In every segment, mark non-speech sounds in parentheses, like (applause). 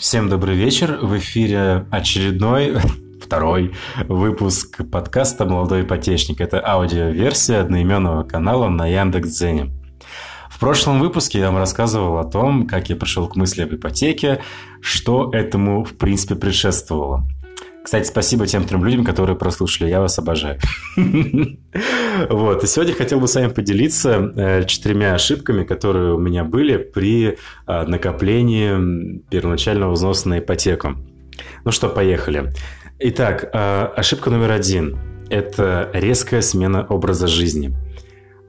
Всем добрый вечер. В эфире очередной, (laughs) второй выпуск подкаста «Молодой ипотечник». Это аудиоверсия одноименного канала на Яндекс.Дзене. В прошлом выпуске я вам рассказывал о том, как я пришел к мысли об ипотеке, что этому, в принципе, предшествовало – кстати, спасибо тем трем людям, которые прослушали. Я вас обожаю. (laughs) Вот. И сегодня хотел бы с вами поделиться э, четырьмя ошибками, которые у меня были при э, накоплении первоначального взноса на ипотеку. Ну что, поехали. Итак, э, ошибка номер один – это резкая смена образа жизни.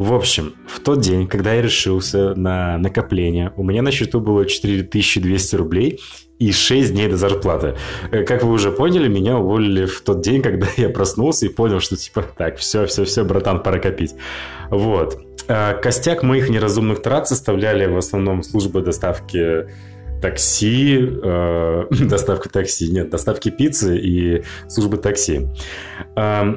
В общем, в тот день, когда я решился на накопление, у меня на счету было 4200 рублей, и 6 дней до зарплаты. Э, как вы уже поняли, меня уволили в тот день, когда (laughs) я проснулся и понял, что типа, так, все, все, все, братан, пора копить. Вот. А костяк моих неразумных трат составляли в основном службы доставки такси, э, (laughs) доставка такси, нет, доставки пиццы и службы такси. Э,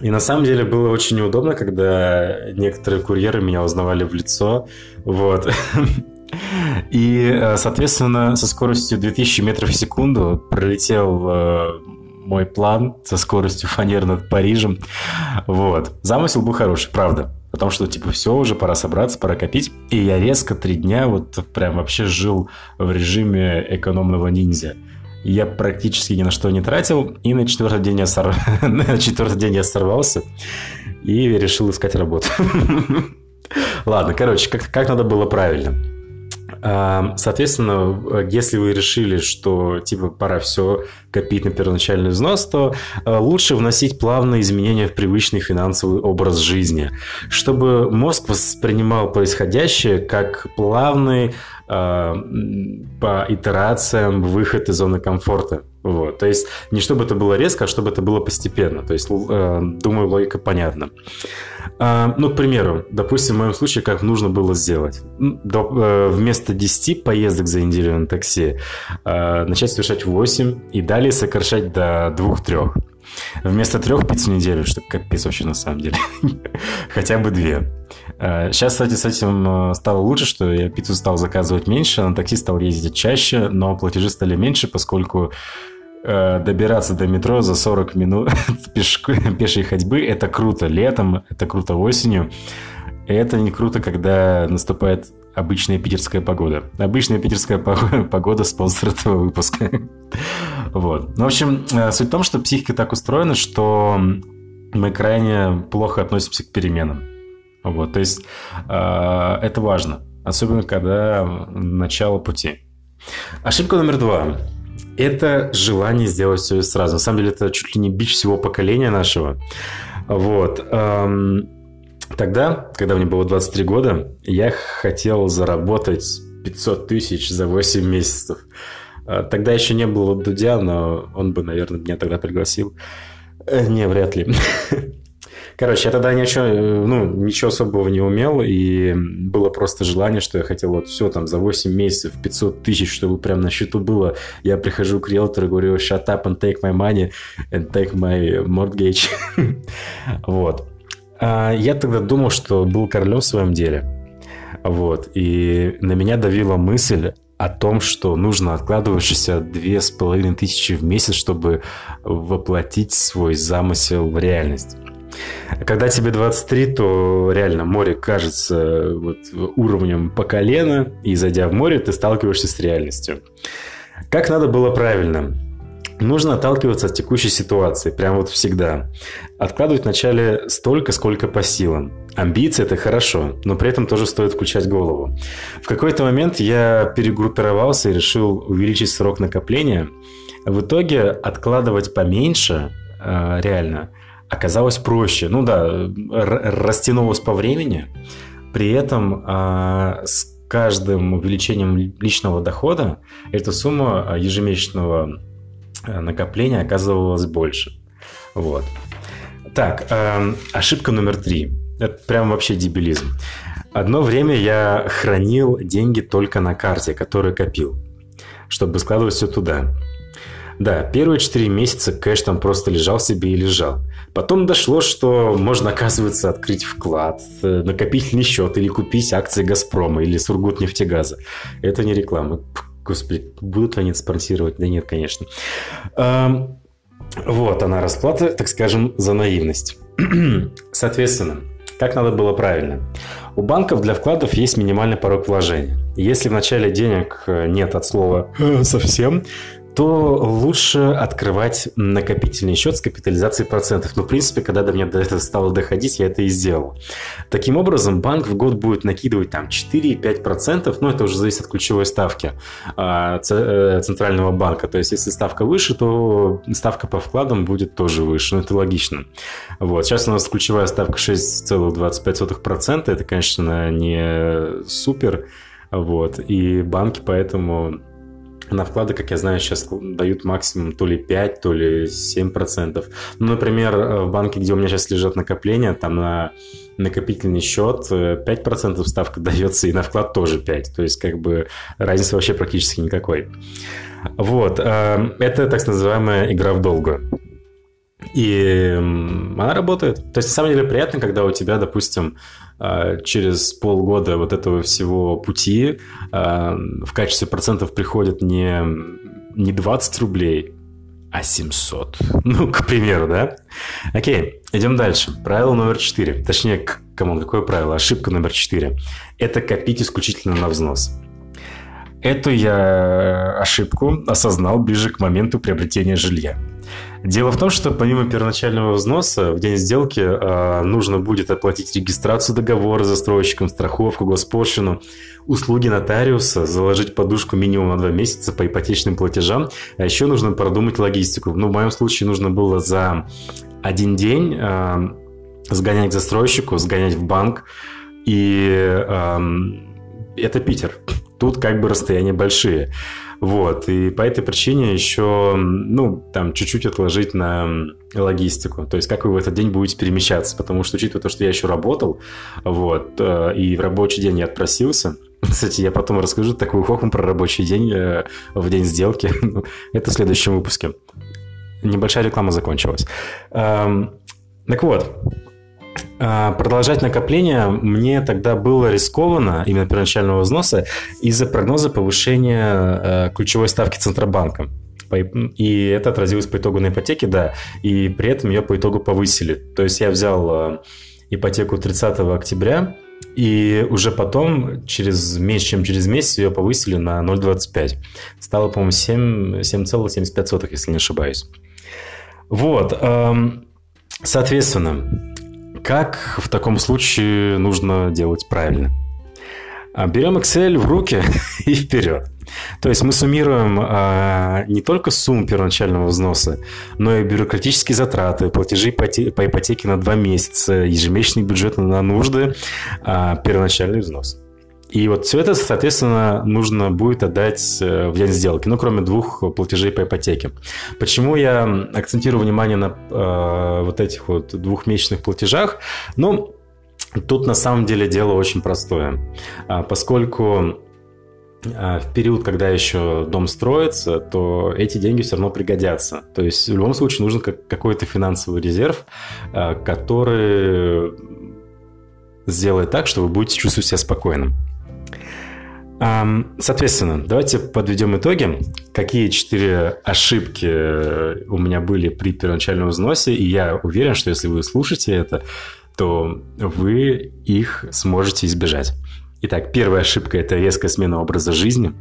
и на самом деле было очень неудобно, когда некоторые курьеры меня узнавали в лицо, вот. (laughs) И, э, соответственно, со скоростью 2000 метров в секунду пролетел э, мой план со скоростью фанер над Парижем. Вот. Замысел был хороший, правда. Потому что, типа, все, уже пора собраться, пора копить. И я резко три дня вот прям вообще жил в режиме экономного ниндзя. Я практически ни на что не тратил, и на четвертый день я, сор... (laughs) на четвертый день я сорвался и решил искать работу. (laughs) Ладно, короче, как, как надо было правильно. Соответственно, если вы решили, что типа пора все копить на первоначальный взнос, то э, лучше вносить плавные изменения в привычный финансовый образ жизни, чтобы мозг воспринимал происходящее как плавный э, по итерациям выход из зоны комфорта. Вот. То есть не чтобы это было резко, а чтобы это было постепенно. То есть, э, думаю, логика понятна. А, ну, к примеру, допустим, в моем случае, как нужно было сделать. До, э, вместо 10 поездок за неделю на такси э, начать совершать 8 и далее сокращать до 2-3. Вместо трех пиц в неделю, что капец вообще на самом деле. (laughs) Хотя бы две. Сейчас, кстати, с этим стало лучше, что я пиццу стал заказывать меньше, на такси стал ездить чаще, но платежи стали меньше, поскольку Э, добираться до метро за 40 минут (laughs) пешей ходьбы. Это круто летом, это круто осенью. Это не круто, когда наступает обычная питерская погода. Обычная питерская (laughs) погода спонсор этого выпуска. (laughs) Вот. Ну, в общем, э, суть в том, что психика так устроена, что мы крайне плохо относимся к переменам. Вот, то есть э, это важно, особенно когда начало пути. Ошибка номер два это желание сделать все сразу. На самом деле, это чуть ли не бич всего поколения нашего. Вот. Тогда, когда мне было 23 года, я хотел заработать 500 тысяч за 8 месяцев. А, тогда еще не было Дудя, но он бы, наверное, меня тогда пригласил. Э, не, вряд ли. (laughs) Короче, я тогда ничего, ну, ничего особого не умел, и было просто желание, что я хотел вот все там за 8 месяцев 500 тысяч, чтобы прям на счету было. Я прихожу к риэлтору и говорю, shut up and take my money and take my mortgage. (laughs) вот. А я тогда думал, что был королем в своем деле. Вот. И на меня давила мысль о том, что нужно откладывающиеся две с половиной тысячи в месяц, чтобы воплотить свой замысел в реальность. Когда тебе 23, то реально море кажется вот уровнем по колено, и зайдя в море, ты сталкиваешься с реальностью. Как надо было правильно? Нужно отталкиваться от текущей ситуации, прям вот всегда. Откладывать вначале столько, сколько по силам. Амбиции – это хорошо, но при этом тоже стоит включать голову. В какой-то момент я перегруппировался и решил увеличить срок накопления. В итоге откладывать поменьше, э, реально – оказалось проще. Ну да, растянулось по времени. При этом а, с каждым увеличением личного дохода эта сумма а, ежемесячного а, накопления оказывалась больше. Вот. Так, ошибка номер три. Это прям вообще дебилизм. Одно время я хранил деньги только на карте, которую копил, чтобы складывать все туда. Да, первые 4 месяца кэш там просто лежал себе и лежал. Потом дошло, что можно, оказывается, открыть вклад, э, накопительный счет или купить акции «Газпрома» или «Сургутнефтегаза». Это не реклама. Господи, будут ли они спонсировать? Да нет, конечно. Вот она расплата, так скажем, за наивность. (clears throat) Соответственно, как надо было правильно? У банков для вкладов есть минимальный порог вложения. Если в начале денег э, нет от слова «э, совсем, то лучше открывать накопительный счет с капитализацией процентов. Ну, в принципе, когда до меня до этого стало доходить, я это и сделал. Таким образом, банк в год будет накидывать там 4-5%, ну, это уже зависит от ключевой ставки а, э, центрального банка. То есть, если ставка выше, то ставка по вкладам будет тоже выше. Ну, это логично. Вот. Сейчас у нас ключевая ставка 6,25%. Это, конечно, не супер. Вот. И банки поэтому на вклады, как я знаю, сейчас дают максимум то ли 5, то ли 7 процентов. Ну, например, э, в банке, где у меня сейчас лежат накопления, там на накопительный счет 5 э, процентов ставка (laughs) дается, и на вклад тоже 5. То есть, как бы, разницы вообще практически никакой. Вот. Э, это так называемая игра в долгую. И она работает. То есть, на самом деле, приятно, когда у тебя, допустим, а, через полгода вот этого всего пути а, в качестве процентов приходит не, не 20 рублей, а 700. (laughs) Ну, к примеру, да? Окей, идем дальше. Правило номер 4. Точнее, кому какое правило? Ошибка номер 4. Это копить исключительно на взнос. Эту я ошибку осознал ближе к моменту приобретения жилья. Дело в том, что помимо первоначального взноса в день сделки э, нужно будет оплатить регистрацию договора застройщиком, страховку, госпошлину, услуги нотариуса, заложить подушку минимум на два месяца по ипотечным платежам, а еще нужно продумать логистику. Ну, в моем случае нужно было за один день э, сгонять к застройщику, сгонять в банк, и э, это Питер. Тут как бы расстояния большие. Вот, и по этой причине еще, ну, там, чуть-чуть отложить на логистику, то есть как вы в этот день будете перемещаться, потому что, учитывая то, что я еще работал, вот, э, и в рабочий день я отпросился, (laughs) кстати, я потом расскажу такую хохму про рабочий день э, в день сделки, (laughs) это в следующем выпуске. Небольшая реклама закончилась. Эм, так вот, продолжать накопление мне тогда было рискованно, именно первоначального взноса, из-за прогноза повышения э, ключевой ставки Центробанка. И это отразилось по итогу на ипотеке, да, и при этом ее по итогу повысили. То есть я взял э, ипотеку 30 октября, и уже потом, через меньше, чем через месяц, ее повысили на 0,25. Стало, по-моему, 7,75, если не ошибаюсь. Вот. Эм, соответственно, как в таком случае нужно делать правильно? А, берем Excel в руки (laughs) и вперед. То есть мы суммируем а, не только сумму первоначального взноса, но и бюрократические затраты, платежи по ипотеке на два месяца, ежемесячный бюджет на нужды, а, первоначальный взнос. И вот все это, соответственно, нужно будет отдать э, в день сделки, ну, кроме двух платежей по ипотеке. Почему я акцентирую внимание на э, вот этих вот двухмесячных платежах? Ну, тут на самом деле дело очень простое. А, поскольку а, в период, когда еще дом строится, то эти деньги все равно пригодятся. То есть в любом случае нужен какой-то финансовый резерв, а, который сделает так, что вы будете чувствовать себя спокойным. Соответственно, давайте подведем итоги. Какие четыре ошибки э, у меня были при первоначальном взносе, и я уверен, что если вы слушаете это, то вы их сможете избежать. Итак, первая ошибка – это резкая смена образа жизни.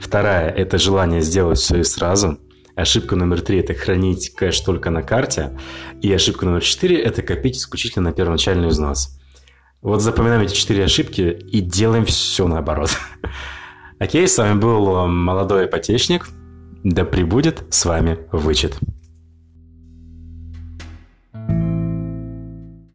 Вторая – это желание сделать все и сразу. Ошибка номер три – это хранить кэш только на карте. И ошибка номер четыре – это копить исключительно на первоначальный взнос. Вот запоминаем эти четыре ошибки и делаем все наоборот. (laughs) Окей, с вами был молодой ипотечник. Да пребудет с вами вычет.